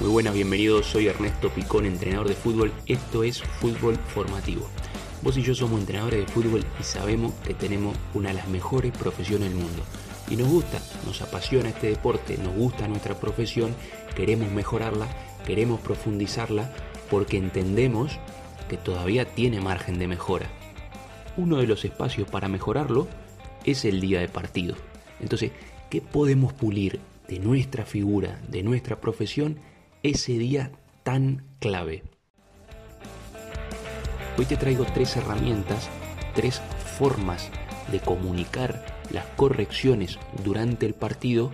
Muy buenas, bienvenidos. Soy Ernesto Picón, entrenador de fútbol. Esto es Fútbol Formativo. Vos y yo somos entrenadores de fútbol y sabemos que tenemos una de las mejores profesiones del mundo. Y nos gusta, nos apasiona este deporte, nos gusta nuestra profesión, queremos mejorarla, queremos profundizarla porque entendemos que todavía tiene margen de mejora. Uno de los espacios para mejorarlo es el día de partido. Entonces, ¿qué podemos pulir de nuestra figura, de nuestra profesión? ese día tan clave. Hoy te traigo tres herramientas, tres formas de comunicar las correcciones durante el partido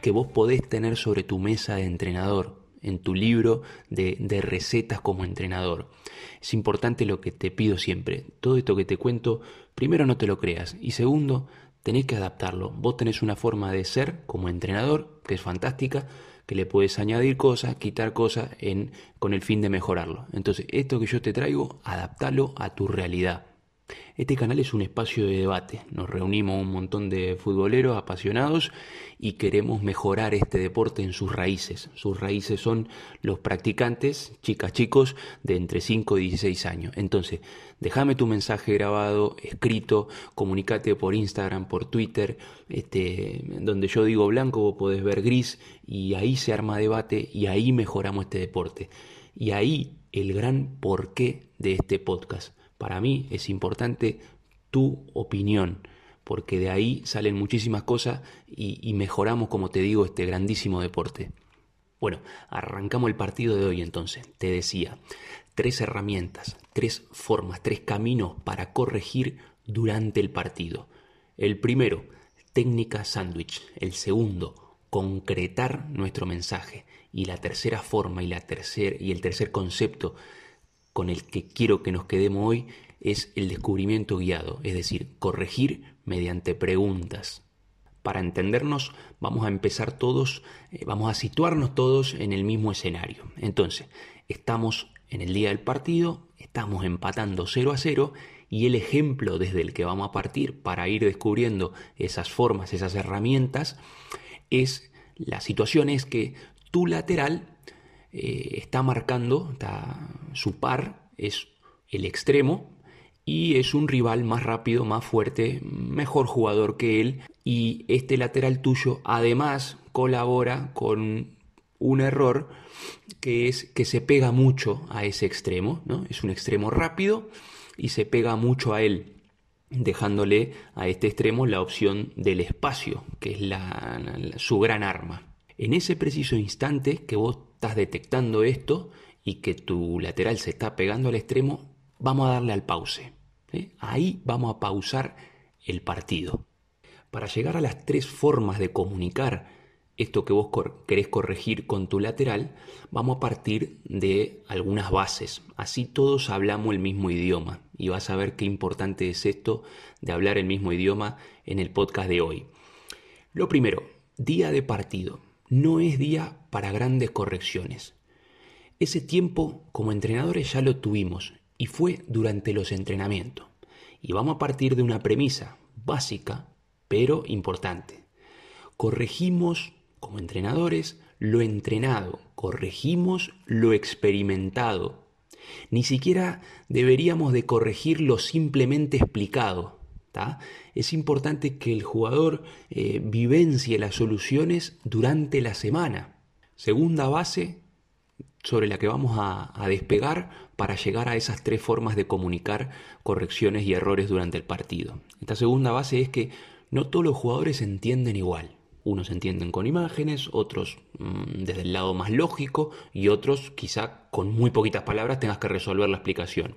que vos podés tener sobre tu mesa de entrenador, en tu libro de, recetas como entrenador. Es importante lo que te pido siempre. Todo esto que te cuento, primero no te lo creas y segundo, tenés que adaptarlo. Vos tenés una forma de ser como entrenador que es fantástica, que le puedes añadir cosas, quitar cosas con el fin de mejorarlo. Entonces, esto que yo te traigo, adaptalo a tu realidad. Este canal es un espacio de debate. Nos reunimos un montón de futboleros apasionados y queremos mejorar este deporte en sus raíces. Sus raíces son los practicantes, chicas, chicos, de entre 5 y 16 años. Entonces, déjame tu mensaje grabado, escrito, comunícate por Instagram, por Twitter, este, donde yo digo blanco, vos podés ver gris y ahí se arma debate y ahí mejoramos este deporte. Y ahí el gran porqué de este podcast para mí es importante tu opinión, porque de ahí salen muchísimas cosas y, mejoramos, como te digo, este grandísimo deporte. Bueno, arrancamos el partido de hoy entonces. Te decía, tres herramientas, tres formas, tres caminos para corregir durante el partido. El primero, técnica sándwich. El segundo, concretar nuestro mensaje. Y la tercera forma y, la tercer, y el tercer concepto con el que quiero que nos quedemos hoy es el descubrimiento guiado, es decir, corregir mediante preguntas. Para entendernos, vamos a empezar todos, eh, vamos a situarnos todos en el mismo escenario. Entonces, estamos en el día del partido, estamos empatando 0 a 0 y el ejemplo desde el que vamos a partir para ir descubriendo esas formas, esas herramientas, es la situación es que tu lateral eh, está marcando, está, su par es el extremo y es un rival más rápido, más fuerte, mejor jugador que él y este lateral tuyo además colabora con un error que es que se pega mucho a ese extremo, ¿no? Es un extremo rápido y se pega mucho a él dejándole a este extremo la opción del espacio, que es la, su gran arma. En ese preciso instante que vos estás detectando esto y que tu lateral se está pegando al extremo, vamos a darle al pause. Ahí vamos a pausar el partido. Para llegar a las tres formas de comunicar esto que vos querés corregir con tu lateral, vamos a partir de algunas bases. Así todos hablamos el mismo idioma y vas a ver qué importante es esto de hablar el mismo idioma en el podcast de hoy. Lo primero, día de partido no es día para grandes correcciones. Ese tiempo como entrenadores ya lo tuvimos y fue durante los entrenamientos. Y vamos a partir de una premisa básica, pero importante. Corregimos como entrenadores lo entrenado, corregimos lo experimentado. Ni siquiera deberíamos de corregir lo simplemente explicado, es importante que el jugador eh, vivencie las soluciones durante la semana. Segunda base sobre la que vamos a, despegar para llegar a esas tres formas de comunicar correcciones y errores durante el partido. Esta segunda base es que no todos los jugadores entienden igual. Unos entienden con imágenes, otros mm, desde el lado más lógico y otros quizá con muy poquitas palabras tengas que resolver la explicación.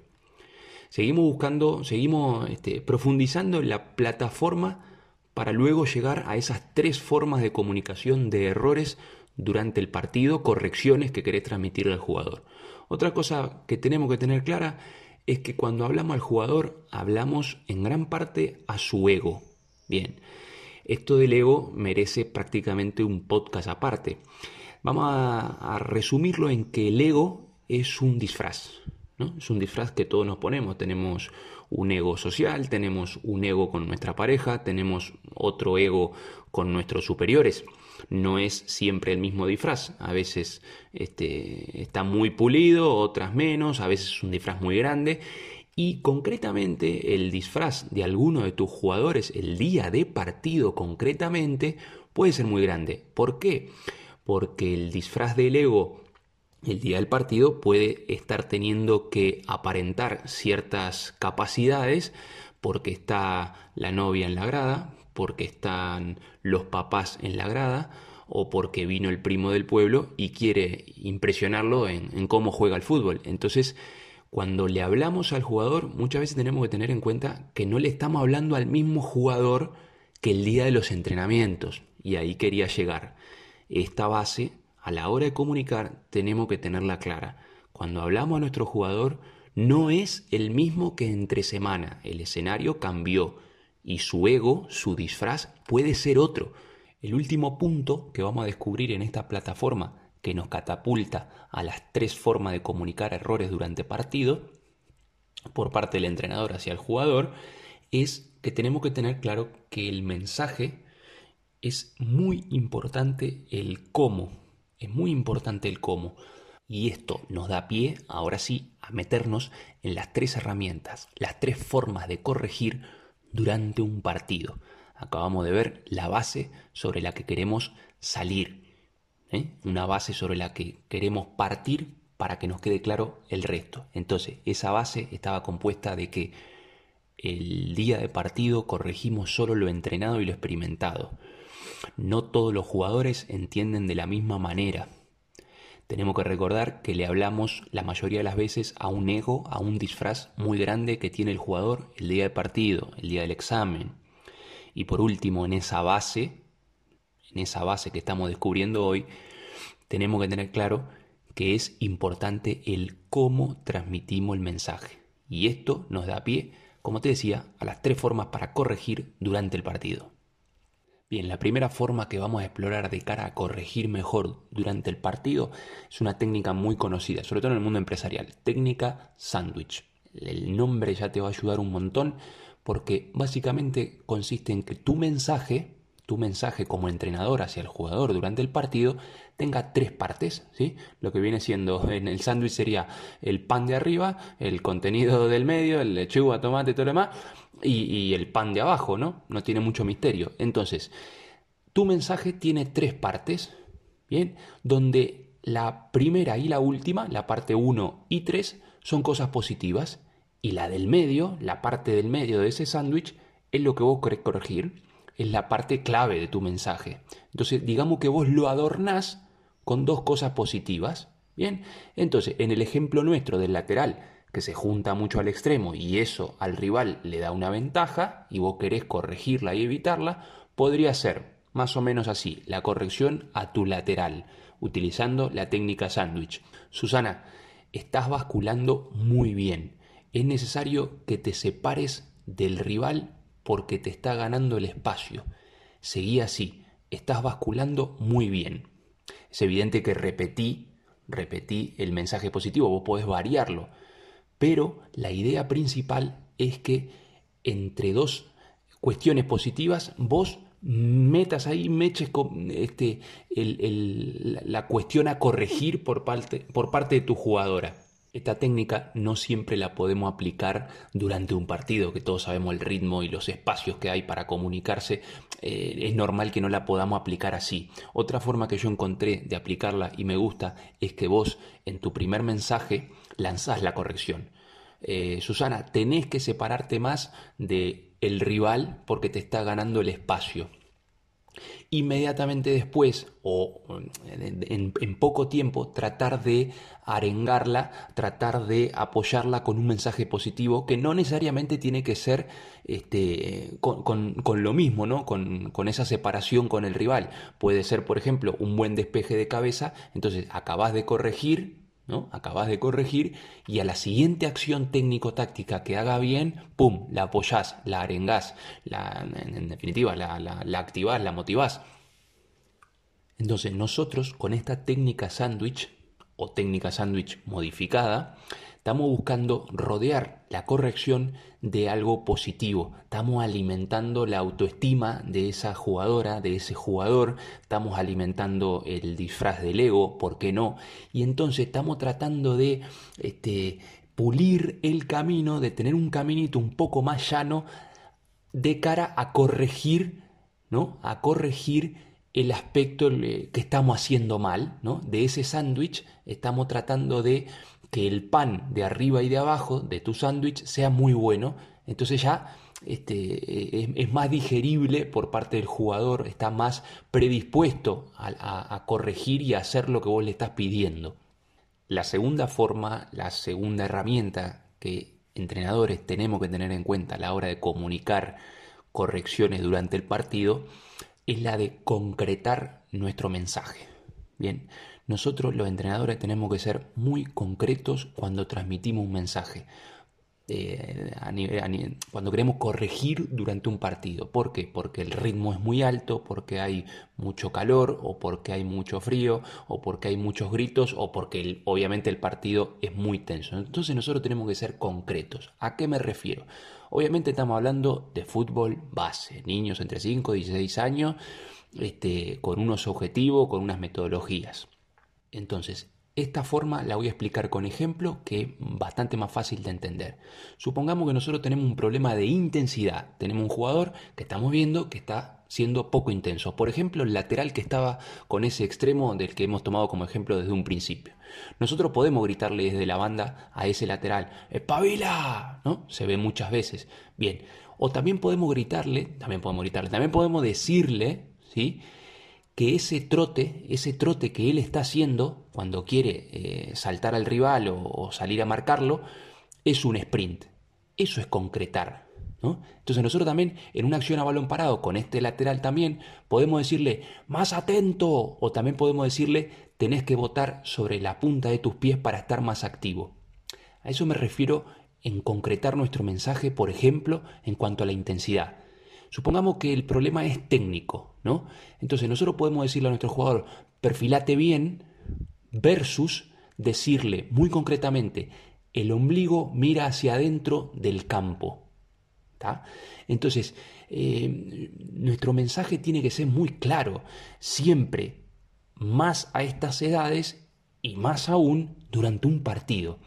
Seguimos buscando, seguimos este, profundizando en la plataforma para luego llegar a esas tres formas de comunicación de errores durante el partido, correcciones que querés transmitirle al jugador. Otra cosa que tenemos que tener clara es que cuando hablamos al jugador hablamos en gran parte a su ego. Bien, esto del ego merece prácticamente un podcast aparte. Vamos a resumirlo en que el ego es un disfraz. Es un disfraz que todos nos ponemos. Tenemos un ego social, tenemos un ego con nuestra pareja, tenemos otro ego con nuestros superiores. No es siempre el mismo disfraz. A veces este, está muy pulido, otras menos, a veces es un disfraz muy grande. Y concretamente el disfraz de alguno de tus jugadores el día de partido concretamente puede ser muy grande. ¿Por qué? Porque el disfraz del ego el día del partido puede estar teniendo que aparentar ciertas capacidades porque está la novia en la grada, porque están los papás en la grada o porque vino el primo del pueblo y quiere impresionarlo en, cómo juega el fútbol. Entonces, cuando le hablamos al jugador, muchas veces tenemos que tener en cuenta que no le estamos hablando al mismo jugador que el día de los entrenamientos. Y ahí quería llegar. Esta base a la hora de comunicar tenemos que tenerla clara. Cuando hablamos a nuestro jugador, no es el mismo que entre semana. El escenario cambió y su ego, su disfraz, puede ser otro. El último punto que vamos a descubrir en esta plataforma que nos catapulta a las tres formas de comunicar errores durante partido por parte del entrenador hacia el jugador es que tenemos que tener claro que el mensaje es muy importante el cómo es muy importante el cómo. Y esto nos da pie, ahora sí, a meternos en las tres herramientas, las tres formas de corregir durante un partido. Acabamos de ver la base sobre la que queremos salir, ¿eh? una base sobre la que queremos partir para que nos quede claro el resto. Entonces, esa base estaba compuesta de que el día de partido corregimos solo lo entrenado y lo experimentado. No todos los jugadores entienden de la misma manera. Tenemos que recordar que le hablamos la mayoría de las veces a un ego, a un disfraz muy grande que tiene el jugador el día de partido, el día del examen. Y por último, en esa base, en esa base que estamos descubriendo hoy, tenemos que tener claro que es importante el cómo transmitimos el mensaje. Y esto nos da pie, como te decía, a las tres formas para corregir durante el partido. Bien, la primera forma que vamos a explorar de cara a corregir mejor durante el partido es una técnica muy conocida, sobre todo en el mundo empresarial, técnica sándwich. El nombre ya te va a ayudar un montón porque básicamente consiste en que tu mensaje tu mensaje como entrenador hacia el jugador durante el partido tenga tres partes, ¿sí? Lo que viene siendo en el sándwich sería el pan de arriba, el contenido del medio, el lechuga, tomate, todo lo demás, y, el pan de abajo, ¿no? No tiene mucho misterio. Entonces, tu mensaje tiene tres partes, ¿bien? Donde la primera y la última, la parte 1 y 3, son cosas positivas, y la del medio, la parte del medio de ese sándwich, es lo que vos querés corregir es la parte clave de tu mensaje. Entonces, digamos que vos lo adornás con dos cosas positivas. Bien, entonces, en el ejemplo nuestro del lateral, que se junta mucho al extremo y eso al rival le da una ventaja y vos querés corregirla y evitarla, podría ser más o menos así, la corrección a tu lateral, utilizando la técnica sándwich. Susana, estás basculando muy bien. Es necesario que te separes del rival porque te está ganando el espacio. Seguí así, estás basculando muy bien. Es evidente que repetí, repetí el mensaje positivo, vos podés variarlo, pero la idea principal es que entre dos cuestiones positivas vos metas ahí, meches este, la cuestión a corregir por parte, por parte de tu jugadora. Esta técnica no siempre la podemos aplicar durante un partido, que todos sabemos el ritmo y los espacios que hay para comunicarse. Eh, es normal que no la podamos aplicar así. Otra forma que yo encontré de aplicarla y me gusta es que vos en tu primer mensaje lanzás la corrección. Eh, Susana, tenés que separarte más de el rival porque te está ganando el espacio. Inmediatamente después o en, poco tiempo tratar de arengarla, tratar de apoyarla con un mensaje positivo que no necesariamente tiene que ser este, con, lo mismo, ¿no? Con, con, esa separación con el rival. Puede ser, por ejemplo, un buen despeje de cabeza, entonces acabas de corregir Acabas de corregir y a la siguiente acción técnico-táctica que haga bien, ¡pum!, la apoyás, la arengás, en, definitiva, la, la, la activás, la motivás. Entonces nosotros con esta técnica sándwich o técnica sándwich modificada, Estamos buscando rodear la corrección de algo positivo. Estamos alimentando la autoestima de esa jugadora, de ese jugador. Estamos alimentando el disfraz del ego, ¿por qué no? Y entonces estamos tratando de este, pulir el camino, de tener un caminito un poco más llano de cara a corregir, ¿no? A corregir el aspecto que estamos haciendo mal, ¿no? De ese sándwich estamos tratando de que el pan de arriba y de abajo de tu sándwich sea muy bueno, entonces ya este, es, más digerible por parte del jugador, está más predispuesto a, corregir y a hacer lo que vos le estás pidiendo. La segunda forma, la segunda herramienta que entrenadores tenemos que tener en cuenta a la hora de comunicar correcciones durante el partido es la de concretar nuestro mensaje. Bien, nosotros los entrenadores tenemos que ser muy concretos cuando transmitimos un mensaje. Eh, cuando queremos corregir durante un partido. ¿Por qué? Porque el ritmo es muy alto, porque hay mucho calor, o porque hay mucho frío, o porque hay muchos gritos, o porque obviamente el partido es muy tenso. Entonces nosotros tenemos que ser concretos. ¿A qué me refiero? Obviamente estamos hablando de fútbol base, niños entre 5 y 16 años, este, con unos objetivos, con unas metodologías. Entonces, esta forma la voy a explicar con ejemplo que es bastante más fácil de entender. Supongamos que nosotros tenemos un problema de intensidad. Tenemos un jugador que estamos viendo que está siendo poco intenso. Por ejemplo, el lateral que estaba con ese extremo del que hemos tomado como ejemplo desde un principio. Nosotros podemos gritarle desde la banda a ese lateral, ¡Espabila! ¿No? Se ve muchas veces. Bien. O también podemos gritarle, también podemos gritarle, también podemos decirle, ¿sí? Que ese trote, ese trote que él está haciendo cuando quiere eh, saltar al rival o, salir a marcarlo, es un sprint. Eso es concretar. ¿no? Entonces nosotros también en una acción a balón parado con este lateral también podemos decirle más atento o también podemos decirle tenés que botar sobre la punta de tus pies para estar más activo. A eso me refiero en concretar nuestro mensaje, por ejemplo, en cuanto a la intensidad. Supongamos que el problema es técnico, ¿no? Entonces nosotros podemos decirle a nuestro jugador, perfilate bien, versus decirle muy concretamente, el ombligo mira hacia adentro del campo. Entonces, eh, nuestro mensaje tiene que ser muy claro, siempre más a estas edades y más aún durante un partido.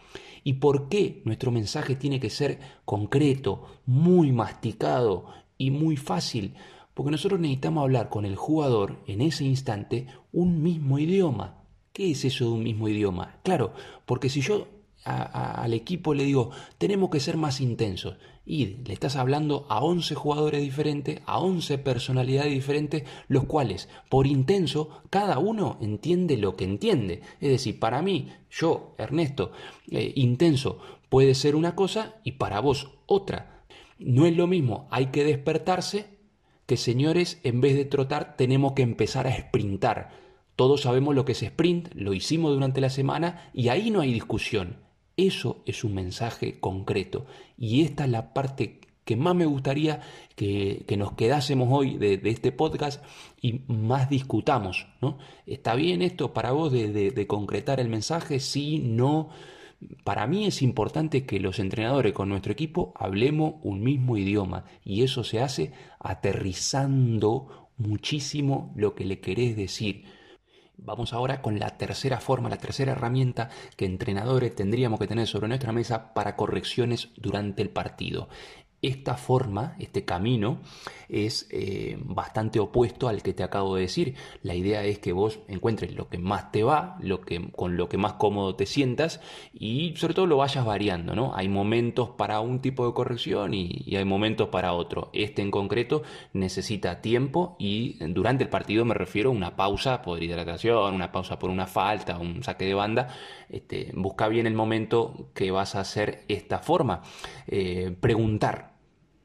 ¿Y por qué nuestro mensaje tiene que ser concreto, muy masticado y muy fácil, porque nosotros necesitamos hablar con el jugador en ese instante un mismo idioma. ¿Qué es eso de un mismo idioma? Claro, porque si yo al equipo le digo, tenemos que ser más intensos, y le estás hablando a 11 jugadores diferentes, a 11 personalidades diferentes, los cuales, por intenso, cada uno entiende lo que entiende. Es decir, para mí, yo, Ernesto, eh, intenso puede ser una cosa y para vos otra. No es lo mismo, hay que despertarse que señores, en vez de trotar, tenemos que empezar a sprintar. Todos sabemos lo que es sprint, lo hicimos durante la semana y ahí no hay discusión. Eso es un mensaje concreto. Y esta es la parte que más me gustaría que, nos quedásemos hoy de, este podcast y más discutamos. ¿no? ¿Está bien esto para vos de, de concretar el mensaje? Sí, no. Para mí es importante que los entrenadores con nuestro equipo hablemos un mismo idioma y eso se hace aterrizando muchísimo lo que le querés decir. Vamos ahora con la tercera forma, la tercera herramienta que entrenadores tendríamos que tener sobre nuestra mesa para correcciones durante el partido. Esta forma, este camino, es eh, bastante opuesto al que te acabo de decir. La idea es que vos encuentres lo que más te va, lo que, con lo que más cómodo te sientas y sobre todo lo vayas variando. ¿no? Hay momentos para un tipo de corrección y, hay momentos para otro. Este en concreto necesita tiempo y durante el partido me refiero a una pausa por hidratación, una pausa por una falta, un saque de banda. Este, busca bien el momento que vas a hacer esta forma. Eh, preguntar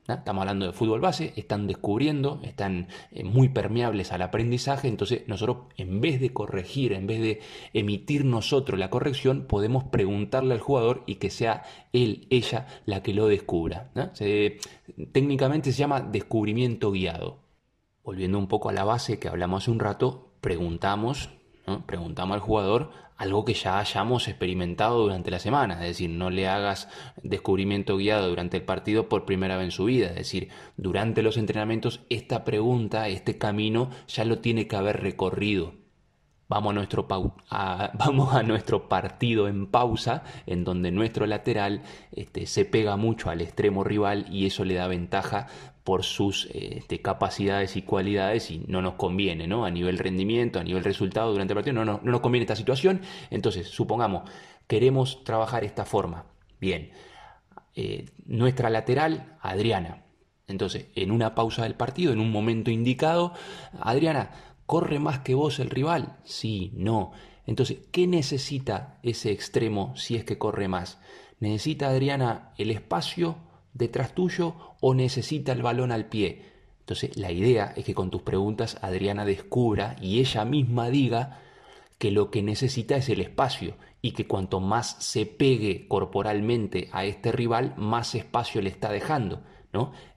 Estamos hablando de fútbol base, están descubriendo, están eh, muy permeables al aprendizaje, entonces nosotros en vez de corregir, en vez de emitir nosotros la corrección, podemos preguntarle al jugador y que sea él, ella la que lo descubra. técnicamente se llama descubrimiento guiado. Volviendo un poco a la base que hablamos hace un rato, preguntamos Preguntamos al jugador algo que ya hayamos experimentado durante la semana, es decir, no le hagas descubrimiento guiado durante el partido por primera vez en su vida, es decir, durante los entrenamientos esta pregunta, este camino ya lo tiene que haber recorrido. Vamos a, nuestro vamos a nuestro partido en pausa, en donde nuestro lateral este, se pega mucho al extremo rival y eso le da ventaja por sus este, capacidades y cualidades y no nos conviene, ¿no? A nivel rendimiento, a nivel resultado durante el partido, no, no, nos conviene esta situación. Entonces, supongamos, queremos trabajar esta forma. Bien, eh, nuestra lateral, Adriana. Entonces, en una pausa del partido, en un momento indicado, Adriana, ¿corre más que vos el rival? Sí, no. Entonces, ¿qué necesita ese extremo si es que corre más? ¿Necesita Adriana el espacio detrás tuyo o necesita el balón al pie. Entonces la idea es que con tus preguntas Adriana descubra y ella misma diga que lo que necesita es el espacio y que cuanto más se pegue corporalmente a este rival, más espacio le está dejando.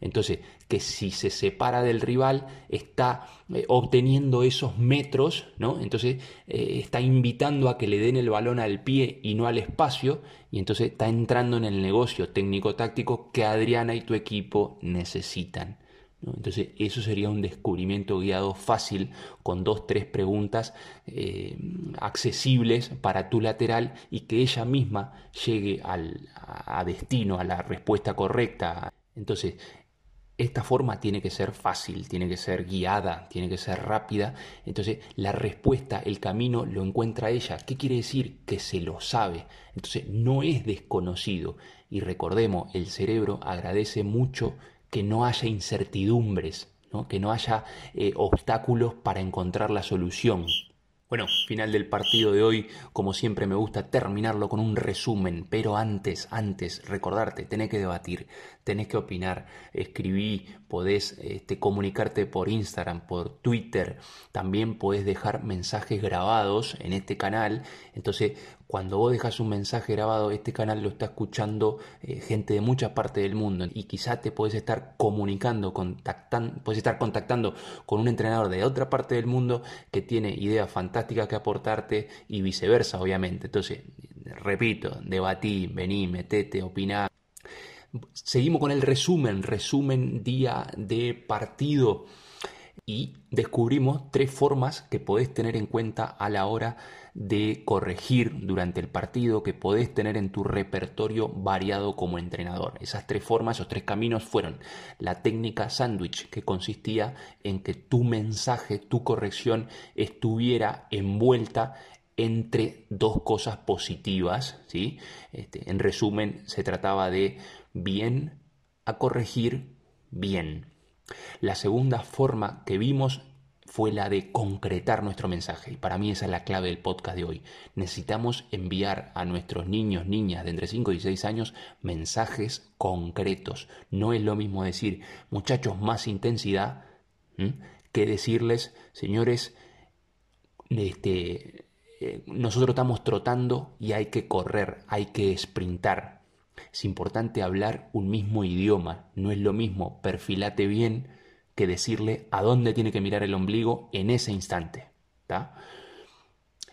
Entonces, que si se separa del rival, está eh, obteniendo esos metros, ¿no? Entonces, eh, está invitando a que le den el balón al pie y no al espacio, y entonces está entrando en el negocio técnico-táctico que Adriana y tu equipo necesitan. Entonces, eso sería un descubrimiento guiado fácil con dos, tres preguntas eh, accesibles para tu lateral y que ella misma llegue al, a destino, a la respuesta correcta. Entonces, esta forma tiene que ser fácil, tiene que ser guiada, tiene que ser rápida. Entonces, la respuesta, el camino lo encuentra ella. ¿Qué quiere decir? Que se lo sabe. Entonces, no es desconocido. Y recordemos, el cerebro agradece mucho que no haya incertidumbres, que no haya eh, obstáculos para encontrar la solución. Bueno, final del partido de hoy, como siempre me gusta terminarlo con un resumen, pero antes, antes, recordarte, tenés que debatir, tenés que opinar, escribí, podés este, comunicarte por Instagram, por Twitter, también podés dejar mensajes grabados en este canal, entonces cuando vos dejas un mensaje grabado, este canal lo está escuchando eh, gente de muchas partes del mundo y quizá te puedes estar comunicando, contactando, puedes estar contactando con un entrenador de otra parte del mundo que tiene ideas fantásticas que aportarte y viceversa, obviamente. Entonces, repito, debatí, vení, metete, opiná. Seguimos con el resumen, resumen día de partido y descubrimos tres formas que podés tener en cuenta a la hora de corregir durante el partido que podés tener en tu repertorio variado como entrenador. Esas tres formas, esos tres caminos fueron la técnica sándwich, que consistía en que tu mensaje, tu corrección estuviera envuelta entre dos cosas positivas. ¿sí? Este, en resumen, se trataba de bien a corregir bien. La segunda forma que vimos fue la de concretar nuestro mensaje. Y para mí esa es la clave del podcast de hoy. Necesitamos enviar a nuestros niños, niñas de entre 5 y 6 años mensajes concretos. No es lo mismo decir, muchachos, más intensidad, que decirles, señores, este, eh, nosotros estamos trotando y hay que correr, hay que sprintar. Es importante hablar un mismo idioma. No es lo mismo perfilate bien que decirle a dónde tiene que mirar el ombligo en ese instante.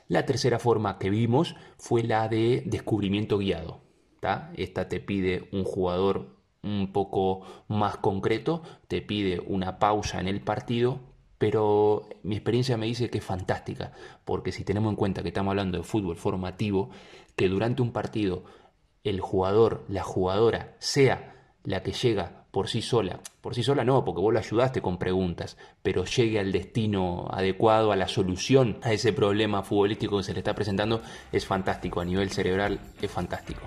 La tercera forma que vimos fue la de descubrimiento guiado. Esta te pide un jugador un poco más concreto, te pide una pausa en el partido, pero mi experiencia me dice que es fantástica, porque si tenemos en cuenta que estamos hablando de fútbol formativo, que durante un partido el jugador, la jugadora, sea la que llega por sí sola. Por sí sola no, porque vos lo ayudaste con preguntas, pero llegue al destino adecuado, a la solución a ese problema futbolístico que se le está presentando, es fantástico. A nivel cerebral es fantástico.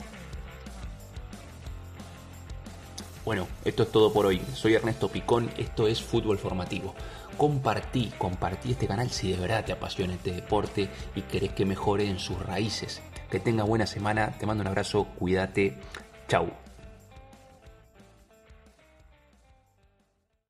Bueno, esto es todo por hoy. Soy Ernesto Picón, esto es Fútbol Formativo. Compartí, compartí este canal si de verdad te apasiona este deporte y querés que mejore en sus raíces. Que tenga buena semana, te mando un abrazo, cuídate, chau.